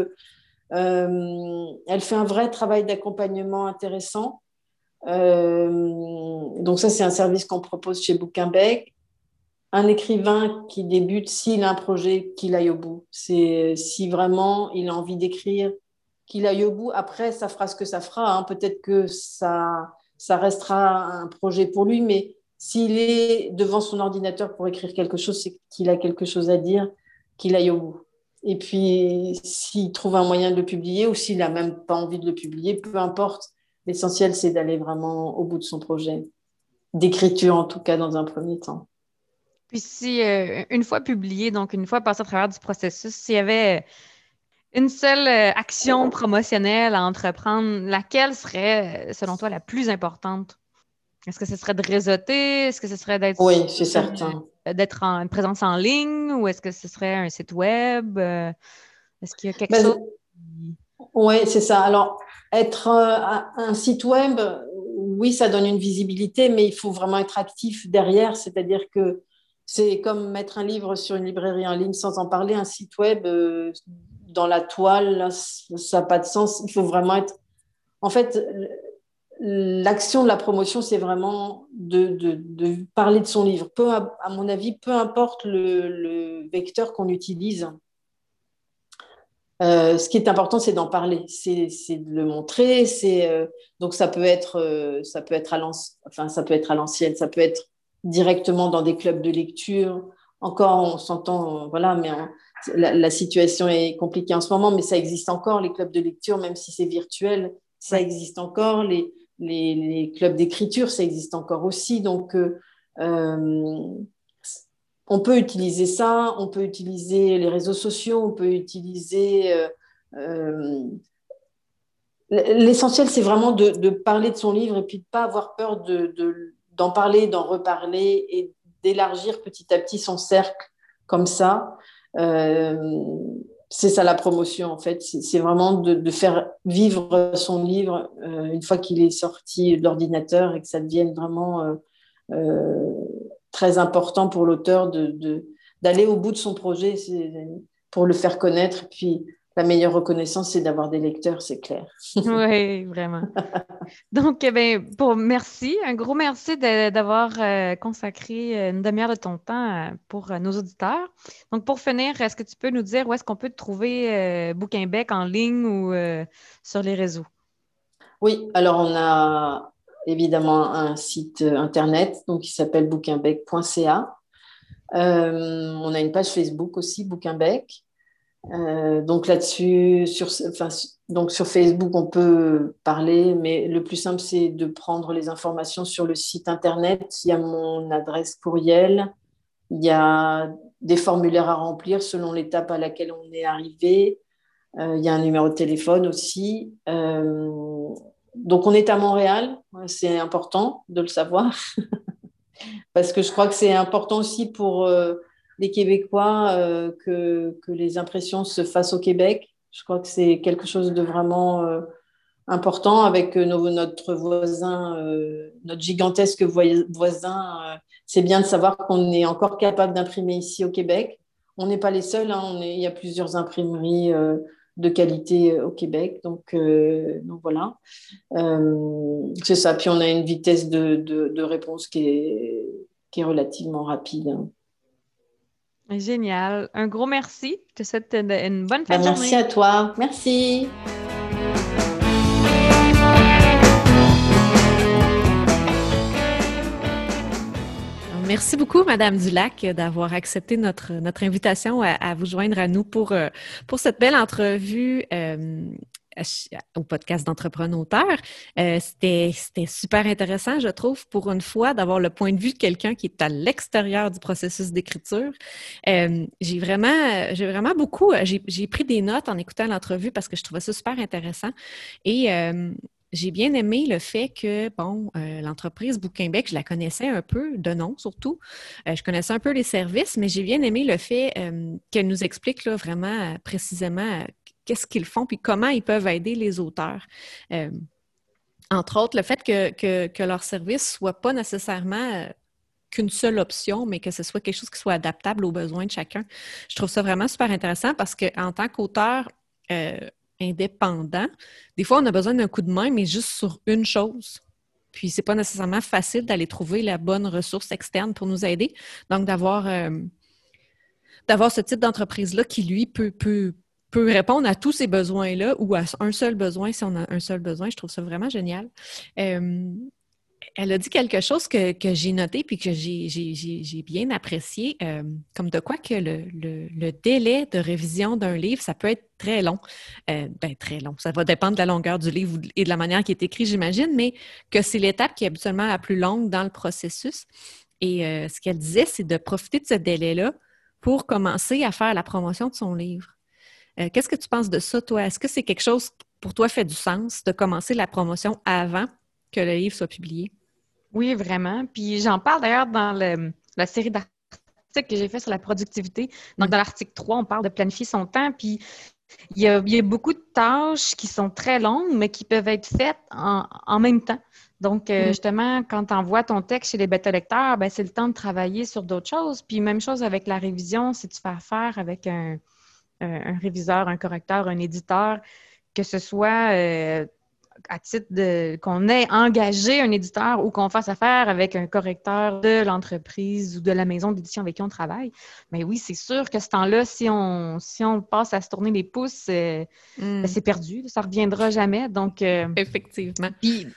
elle fait un vrai travail d'accompagnement intéressant. donc ça c'est un service qu'on propose chez Bouquinbec un écrivain qui débute, s'il a un projet, qu'il aille au bout. C'est si vraiment il a envie d'écrire, qu'il aille au bout. Après, ça fera ce que ça fera. Hein. Peut-être que ça, ça restera un projet pour lui, mais s'il est devant son ordinateur pour écrire quelque chose, c'est qu'il a quelque chose à dire, qu'il aille au bout. Et puis, s'il trouve un moyen de le publier ou s'il n'a même pas envie de le publier, peu importe. L'essentiel, c'est d'aller vraiment au bout de son projet, d'écriture en tout cas dans un premier temps. Puis si, euh, une fois publié, donc une fois passé à travers du processus, s'il y avait une seule euh, action promotionnelle à entreprendre, laquelle serait, euh, selon toi, la plus importante? Est-ce que ce serait de réseauter? Est-ce que ce serait d'être... Oui, c'est certain. D'être en une présence en ligne ou est-ce que ce serait un site web? Est-ce qu'il y a quelque ben, chose? Oui, c'est ça. Alors, être un site web, oui, ça donne une visibilité, mais il faut vraiment être actif derrière, c'est-à-dire que c'est comme mettre un livre sur une librairie en ligne sans en parler, un site web euh, dans la toile, ça n'a pas de sens. Il faut vraiment être. En fait, l'action de la promotion, c'est vraiment de, parler de son livre. Peu, à, mon avis, peu importe le, vecteur qu'on utilise. Euh, ce qui est important, c'est d'en parler, c'est de le montrer. Euh, donc ça peut être, ça peut être à enfin ça peut être à l'ancienne, ça peut être directement dans des clubs de lecture. Encore, on s'entend, voilà, mais la, situation est compliquée en ce moment, mais ça existe encore, les clubs de lecture, même si c'est virtuel, ça existe encore. Les, les, clubs d'écriture, ça existe encore aussi. Donc, euh, euh, on peut utiliser ça, on peut utiliser les réseaux sociaux, on peut utiliser... Euh, l'essentiel, c'est vraiment de, parler de son livre et puis de ne pas avoir peur de, d'en parler, d'en reparler et d'élargir petit à petit son cercle comme ça. C'est ça la promotion en fait, c'est vraiment de, faire vivre son livre euh, une fois qu'il est sorti de l'ordinateur et que ça devienne vraiment euh, très important pour l'auteur d'aller de, au bout de son projet pour le faire connaître. Puis la meilleure reconnaissance, c'est d'avoir des lecteurs, c'est clair. oui, vraiment. Donc, eh pour merci, un gros merci d'avoir euh, consacré une demi-heure de ton temps euh, pour nos auditeurs. Donc, pour finir, est-ce que tu peux nous dire où est-ce qu'on peut te trouver Bouquinbec en ligne ou sur les réseaux? Oui, alors on a évidemment un site internet donc, qui s'appelle bouquinbec.ca. on a une page Facebook aussi, Bouquinbec. Euh, donc là-dessus, sur, enfin, sur Facebook, on peut parler, mais le plus simple, c'est de prendre les informations sur le site internet. Il y a mon adresse courriel, il y a des formulaires à remplir selon l'étape à laquelle on est arrivé. Euh, il y a un numéro de téléphone aussi. Euh, donc on est à Montréal, c'est important de le savoir, parce que je crois que c'est important aussi pour les Québécois euh, que, les impressions se fassent au Québec. Je crois que c'est quelque chose de vraiment euh, important avec euh, notre voisin, notre gigantesque voisin. c'est bien de savoir qu'on est encore capable d'imprimer ici au Québec. On n'est pas les seuls, hein, on est, il y a plusieurs imprimeries de qualité au Québec. Donc, voilà, c'est ça. Puis on a une vitesse de, réponse qui est, qui est relativement rapide. Génial. Un gros merci. Je te souhaite une, bonne fin de ben, journée. Merci à toi. Merci. Merci beaucoup, Madame Dulac, d'avoir accepté notre, notre invitation à, vous joindre à nous pour, euh, pour cette belle entrevue euh, au podcast d'entrepreneur. Euh, c'était super intéressant, je trouve, pour une fois, d'avoir le point de vue de quelqu'un qui est à l'extérieur du processus d'écriture. Euh, j'ai vraiment, j'ai vraiment beaucoup, j'ai pris des notes en écoutant l'entrevue parce que je trouvais ça super intéressant. Et euh, j'ai bien aimé le fait que, bon, l'entreprise Bouquinbec, je la connaissais un peu, de nom surtout. je connaissais un peu les services, mais j'ai bien aimé le fait qu'elle nous explique là, vraiment précisément qu'est-ce qu'ils font, puis comment ils peuvent aider les auteurs. Euh, entre autres, le fait que, leur service ne soit pas nécessairement euh, qu'une seule option, mais que ce soit quelque chose qui soit adaptable aux besoins de chacun. Je trouve ça vraiment super intéressant parce qu'en tant qu'auteur euh, indépendant, des fois, on a besoin d'un coup de main, mais juste sur une chose. Puis, c'est pas nécessairement facile d'aller trouver la bonne ressource externe pour nous aider. Donc, d'avoir ce type d'entreprise-là qui, lui, peut, peut répondre à tous ces besoins-là ou à un seul besoin si on a un seul besoin. Je trouve ça vraiment génial. Euh, elle a dit quelque chose que, j'ai noté puis que j'ai bien apprécié, euh, comme de quoi que le, délai de révision d'un livre, ça peut être très long. Euh, ben, très long. Ça va dépendre de la longueur du livre et de la manière qui est écrit, j'imagine, mais que c'est l'étape qui est habituellement la plus longue dans le processus. Et ce qu'elle disait, c'est de profiter de ce délai-là pour commencer à faire la promotion de son livre. Euh, qu'est-ce que tu penses de ça, toi? Est-ce que c'est quelque chose qui, pour toi, fait du sens de commencer la promotion avant que le livre soit publié? Oui, vraiment. Puis j'en parle d'ailleurs dans la série d'articles que j'ai fait sur la productivité. Donc, mm. dans l'article 3, on parle de planifier son temps. Puis il y, a, beaucoup de tâches qui sont très longues, mais qui peuvent être faites en, même temps. Donc, euh, mm. justement, quand tu envoies ton texte chez les bêta-lecteurs, ben, c'est le temps de travailler sur d'autres choses. Puis, même chose avec la révision, si tu fais affaire avec un, un, réviseur, un correcteur, un éditeur, que ce soit euh, à titre de qu'on ait engagé un éditeur ou qu'on fasse affaire avec un correcteur de l'entreprise ou de la maison d'édition avec qui on travaille. Mais oui, c'est sûr que ce temps-là, si on, si on passe à se tourner les pouces, euh, ben, hmm. c'est perdu. Ça ne reviendra jamais. Donc, euh, Effectivement. Puis,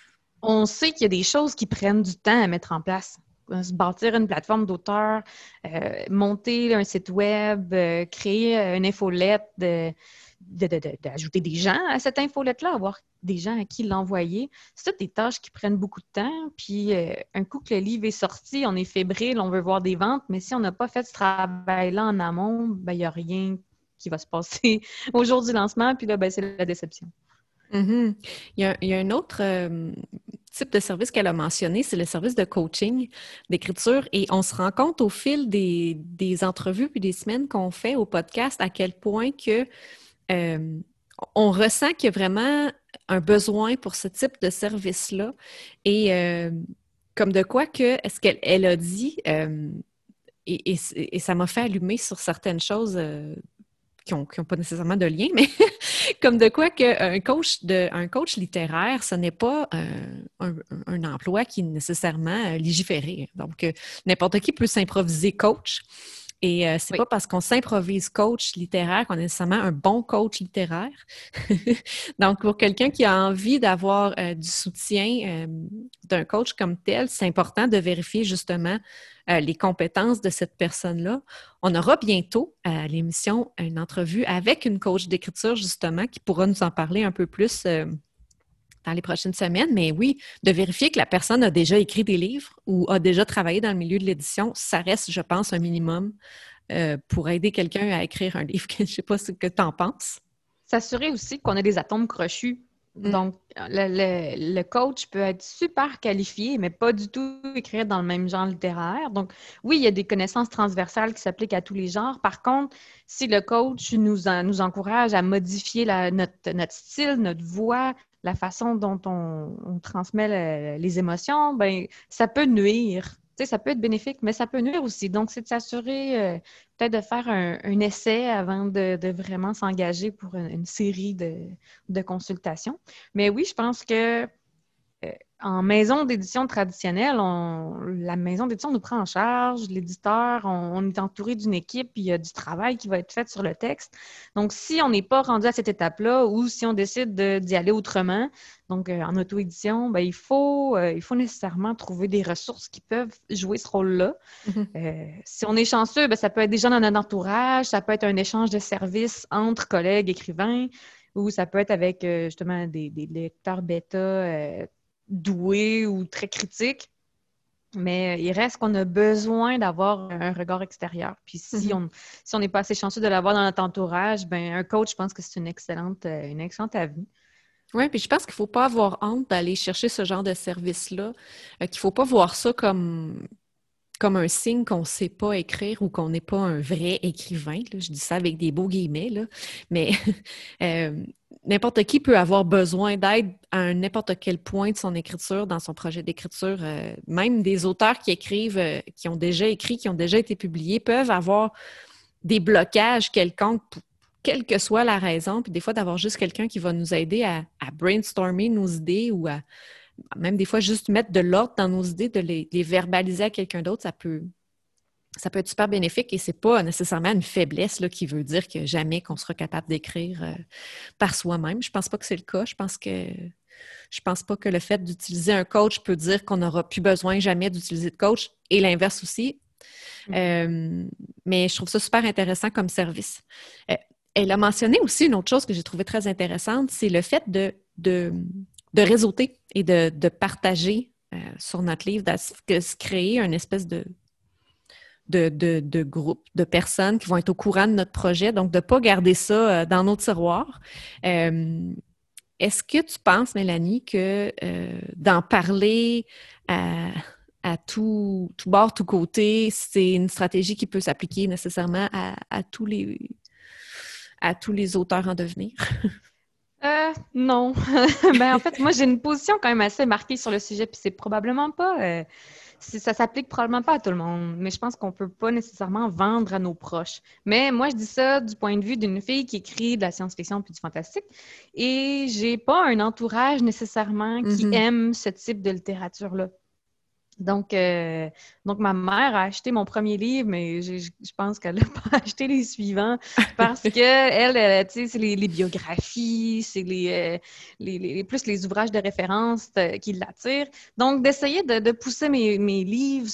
on sait qu'il y a des choses qui prennent du temps à mettre en place. Euh, se bâtir une plateforme d'auteur, euh, monter un site web, euh, créer une infolette, d'ajouter des gens à cette infolette-là, avoir des gens à qui l'envoyer. C'est toutes des tâches qui prennent beaucoup de temps. Puis, un coup que le livre est sorti, on est fébrile, on veut voir des ventes, mais si on n'a pas fait ce travail-là en amont, ben, il n'y a rien qui va se passer au jour du lancement. Puis là, ben, c'est la déception. Mm-hmm. il, y a, un autre type de service qu'elle a mentionné, c'est le service de coaching, d'écriture. Et on se rend compte au fil des, entrevues puis des semaines qu'on fait au podcast à quel point que euh, on ressent qu'il y a vraiment un besoin pour ce type de service-là. Et euh, comme de quoi que, est-ce qu'elle a dit, euh, et, ça m'a fait allumer sur certaines choses qui n'ont pas nécessairement de lien, mais comme de quoi qu'un coach, de, un coach littéraire, ce n'est pas un, un, emploi qui est nécessairement légiféré. Donc, n'importe qui peut s'improviser coach. Et euh, c'est pas parce qu'on s'improvise coach littéraire qu'on est nécessairement un bon coach littéraire. Donc, pour quelqu'un qui a envie d'avoir euh, du soutien euh, d'un coach comme tel, c'est important de vérifier justement les compétences de cette personne-là. On aura bientôt à l'émission une entrevue avec une coach d'écriture, justement, qui pourra nous en parler un peu plus dans les prochaines semaines, mais oui, de vérifier que la personne a déjà écrit des livres ou a déjà travaillé dans le milieu de l'édition, ça reste, je pense, un minimum euh, pour aider quelqu'un à écrire un livre. je ne sais pas ce que tu en penses. S'assurer aussi qu'on a des atomes crochus. Mm. Donc, le, le, coach peut être super qualifié, mais pas du tout écrire dans le même genre littéraire. Donc, oui, il y a des connaissances transversales qui s'appliquent à tous les genres. Par contre, si le coach nous, nous encourage à modifier la, notre, notre style, notre voix, la façon dont on, transmet les émotions, ben, ça peut nuire. Ça peut être bénéfique, mais ça peut nuire aussi. Donc, c'est de s'assurer euh, peut-être de faire un, essai avant de, vraiment s'engager pour une, série de, consultations. Mais oui, je pense que en maison d'édition traditionnelle, la maison d'édition nous prend en charge, l'éditeur, on, est entouré d'une équipe, puis il y a du travail qui va être fait sur le texte. Donc, si on n'est pas rendu à cette étape-là ou si on décide d'y aller autrement, donc euh, en auto-édition, ben, il, faut, euh, il faut nécessairement trouver des ressources qui peuvent jouer ce rôle-là. Euh, si on est chanceux, ben, ça peut être des gens dans notre entourage, ça peut être un échange de services entre collègues écrivains ou ça peut être avec justement des, des lecteurs bêta doué ou très critique. Mais il reste qu'on a besoin d'avoir un regard extérieur. Puis si mhm. on si on n'est pas assez chanceux de l'avoir dans notre entourage, ben un coach, je pense que c'est une excellente, euh, une excellente avenue. Oui, puis je pense qu'il ne faut pas avoir honte d'aller chercher ce genre de service-là. Euh, qu'il ne faut pas voir ça comme, comme un signe qu'on ne sait pas écrire ou qu'on n'est pas un vrai écrivain. Je dis ça avec des beaux guillemets, là. mais euh, n'importe qui peut avoir besoin d'aide à n'importe quel point de son écriture, dans son projet d'écriture. Euh, même des auteurs qui écrivent, euh, qui ont déjà écrit, qui ont déjà été publiés, peuvent avoir des blocages quelconques, quelle que soit la raison. Puis des fois, d'avoir juste quelqu'un qui va nous aider à, brainstormer nos idées ou à même des fois juste mettre de l'ordre dans nos idées, de les verbaliser à quelqu'un d'autre, ça peut, ça peut être super bénéfique et c'est pas nécessairement une faiblesse là, qui veut dire que jamais qu'on sera capable d'écrire euh, par soi-même. Je pense pas que c'est le cas. Je pense que je pense pas que le fait d'utiliser un coach peut dire qu'on n'aura plus besoin jamais d'utiliser de coach et l'inverse aussi. Mm. Euh, mais je trouve ça super intéressant comme service. Euh, elle a mentionné aussi une autre chose que j'ai trouvé très intéressante, c'est le fait de, de, de réseauter et de, de partager sur notre livre, de se créer une espèce de, de, de, groupes, de personnes qui vont être au courant de notre projet, donc de ne pas garder ça euh, dans nos tiroirs. Euh, est-ce que tu penses, Mélanie, que euh, d'en parler à, à tout, tout bord, tout côté, c'est une stratégie qui peut s'appliquer nécessairement à, tous les, à tous les auteurs en devenir? Euh, non. ben, en fait, moi, j'ai une position quand même assez marquée sur le sujet, puis c'est probablement pas ça s'applique probablement pas à tout le monde, mais je pense qu'on peut pas nécessairement vendre à nos proches. Mais moi, je dis ça du point de vue d'une fille qui écrit de la science-fiction puis du fantastique, et j'ai pas un entourage nécessairement qui mm-hmm. aime ce type de littérature-là. Donc, euh, donc, ma mère a acheté mon premier livre, mais je, pense qu'elle n'a pas acheté les suivants parce que elle, tu sais, c'est les, biographies, c'est les, euh, les, plus les ouvrages de référence euh, qui l'attirent. Donc, d'essayer de, de, pousser mes, mes livres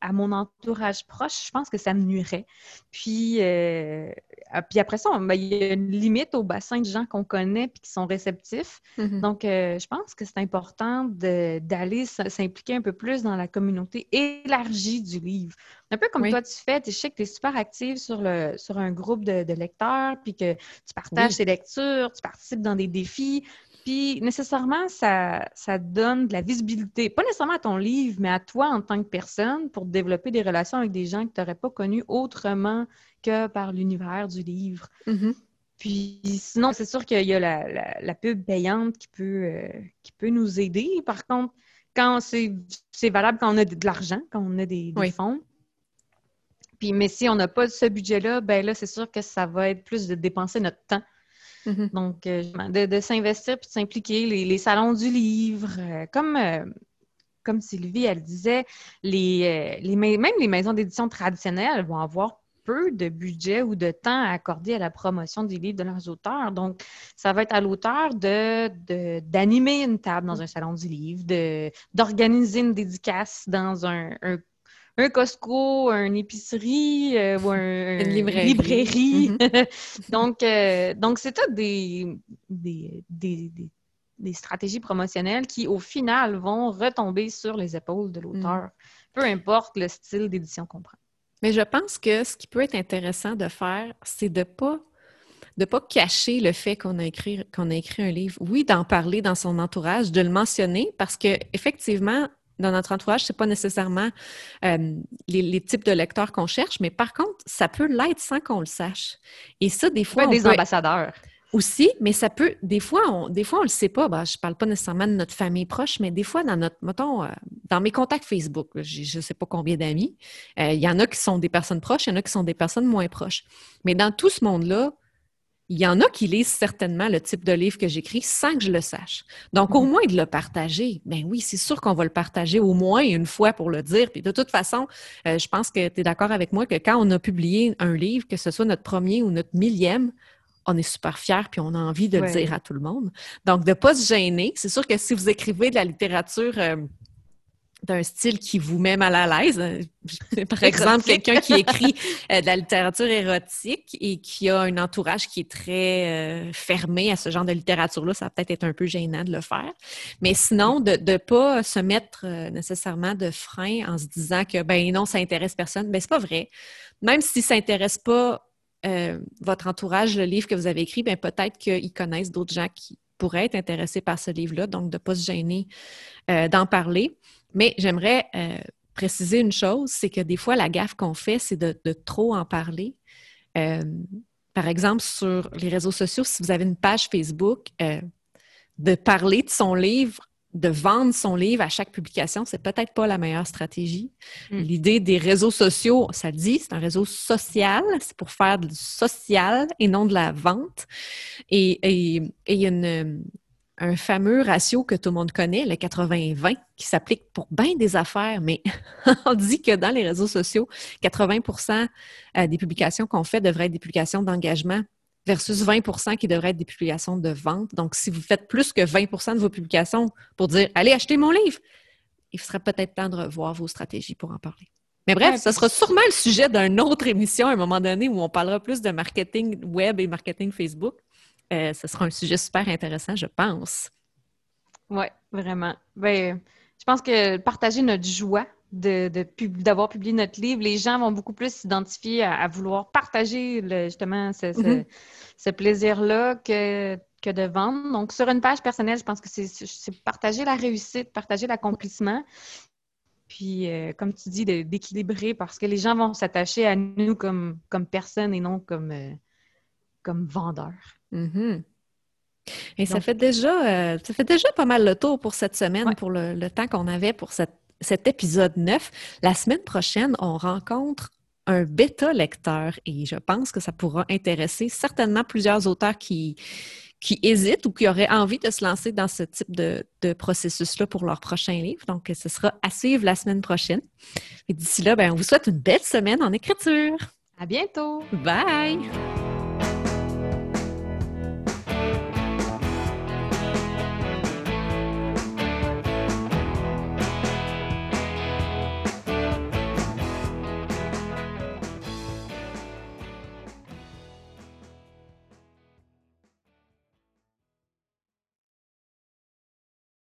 à mon entourage proche, je pense que ça me nuirait. Puis, euh, ah, puis après ça, ben, il y a une limite au bassin de gens qu'on connaît et qui sont réceptifs. Mm-hmm. Donc, euh, je pense que c'est important d'aller s'impliquer un peu plus dans la communauté élargie du livre. Un peu comme toi, tu fais, je sais que tu es super active sur, le, sur un groupe de, lecteurs, puis que tu partages tes lectures, tu participes dans des défis. Puis nécessairement, ça, ça donne de la visibilité, pas nécessairement à ton livre, mais à toi en tant que personne pour développer des relations avec des gens que tu n'aurais pas connus autrement que par l'univers du livre. Mm-hmm. Puis sinon, c'est sûr qu'il y a la, la, pub payante qui peut, euh, qui peut nous aider. Par contre, quand c'est valable quand on a de, l'argent, quand on a des, fonds. Puis, mais si on n'a pas ce budget-là, ben là, c'est sûr que ça va être plus de dépenser notre temps. Mm-hmm. Donc, euh, de, s'investir puis de s'impliquer, les, salons du livre, euh, comme, euh, comme Sylvie, elle disait, les, les même les maisons d'édition traditionnelles vont avoir peu de budget ou de temps à accorder à la promotion des livres de leurs auteurs. Donc, ça va être à l'auteur de, d'animer une table dans un salon du livre, de, d'organiser une dédicace dans un, un Costco, une épicerie euh, ou un, une librairie. Mm-hmm. donc, euh, donc c'est tout des des, des, des, stratégies promotionnelles qui, au final, vont retomber sur les épaules de l'auteur, mm. peu importe le style d'édition qu'on prend. Mais je pense que ce qui peut être intéressant de faire, c'est de pas de pas cacher le fait qu'on a écrit qu'on a écrit un livre. Oui, d'en parler dans son entourage, de le mentionner parce que effectivement, dans notre entourage, c'est pas nécessairement euh, les, types de lecteurs qu'on cherche, mais par contre, ça peut l'être sans qu'on le sache. Et ça, des fois, on des ambassadeurs. Aussi, mais ça peut, des fois, on, des fois, on le sait pas. Ben, je parle pas nécessairement de notre famille proche, mais des fois, dans notre, mettons, euh, dans mes contacts Facebook, je ne sais pas combien d'amis, euh, il y en a qui sont des personnes proches, il y en a qui sont des personnes moins proches. Mais dans tout ce monde-là, il y en a qui lisent certainement le type de livre que j'écris sans que je le sache. Donc, au mhm. moins de le partager. Ben oui, c'est sûr qu'on va le partager au moins une fois pour le dire. Puis de toute façon, euh, je pense que tu es d'accord avec moi que quand on a publié un livre, que ce soit notre premier ou notre millième, on est super fiers puis on a envie de le dire à tout le monde. Donc, de ne pas se gêner. C'est sûr que si vous écrivez de la littérature euh, d'un style qui vous met mal à l'aise, euh, par exemple, quelqu'un qui écrit euh, de la littérature érotique et qui a un entourage qui est très fermé à ce genre de littérature-là, ça va peut-être être un peu gênant de le faire. Mais sinon, de ne pas se mettre nécessairement de frein en se disant que, ben non, ça intéresse personne. Ben, c'est pas vrai. Même si ça intéresse pas euh, votre entourage, le livre que vous avez écrit, bien, peut-être qu'ils connaissent d'autres gens qui pourraient être intéressés par ce livre-là, donc de ne pas se gêner euh, d'en parler. Mais j'aimerais euh, préciser une chose, c'est que des fois, la gaffe qu'on fait, c'est de, de, trop en parler. par exemple, sur les réseaux sociaux, si vous avez une page Facebook, de parler de son livre de vendre son livre à chaque publication, c'est peut-être pas la meilleure stratégie. Hmm. L'idée des réseaux sociaux, ça dit, c'est un réseau social, c'est pour faire du social et non de la vente. Et, il y a un fameux ratio que tout le monde connaît, le 80-20, qui s'applique pour bien des affaires, mais on dit que dans les réseaux sociaux, 80% euh, des publications qu'on fait devraient être des publications d'engagement versus 20% qui devraient être des publications de vente. Donc, si vous faites plus que 20% de vos publications pour dire allez acheter mon livre, il serait peut-être temps de revoir vos stratégies pour en parler. Mais bref, ce sera sûrement le sujet d'une autre émission à un moment donné où on parlera plus de marketing web et marketing Facebook. Euh, ce sera un sujet super intéressant, je pense. Oui, vraiment. Ben, je pense que partager notre joie d'avoir publié notre livre, les gens vont beaucoup plus s'identifier à, vouloir partager justement mm-hmm. ce, plaisir-là que, que de vendre. Donc, sur une page personnelle, je pense que c'est partager la réussite, partager l'accomplissement. Puis, euh, comme tu dis, d'équilibrer parce que les gens vont s'attacher à nous comme, comme personnes et non comme, euh, comme vendeurs. Mm-hmm. Et ça fait déjà euh, ça fait déjà pas mal le tour pour cette semaine, pour le, le temps qu'on avait pour cette cet épisode 9. La semaine prochaine, on rencontre un bêta lecteur et je pense que ça pourra intéresser certainement plusieurs auteurs qui, qui hésitent ou qui auraient envie de se lancer dans ce type de, processus-là pour leur prochain livre. Donc, ce sera à suivre la semaine prochaine. Et d'ici là, ben, on vous souhaite une belle semaine en écriture. À bientôt. Bye.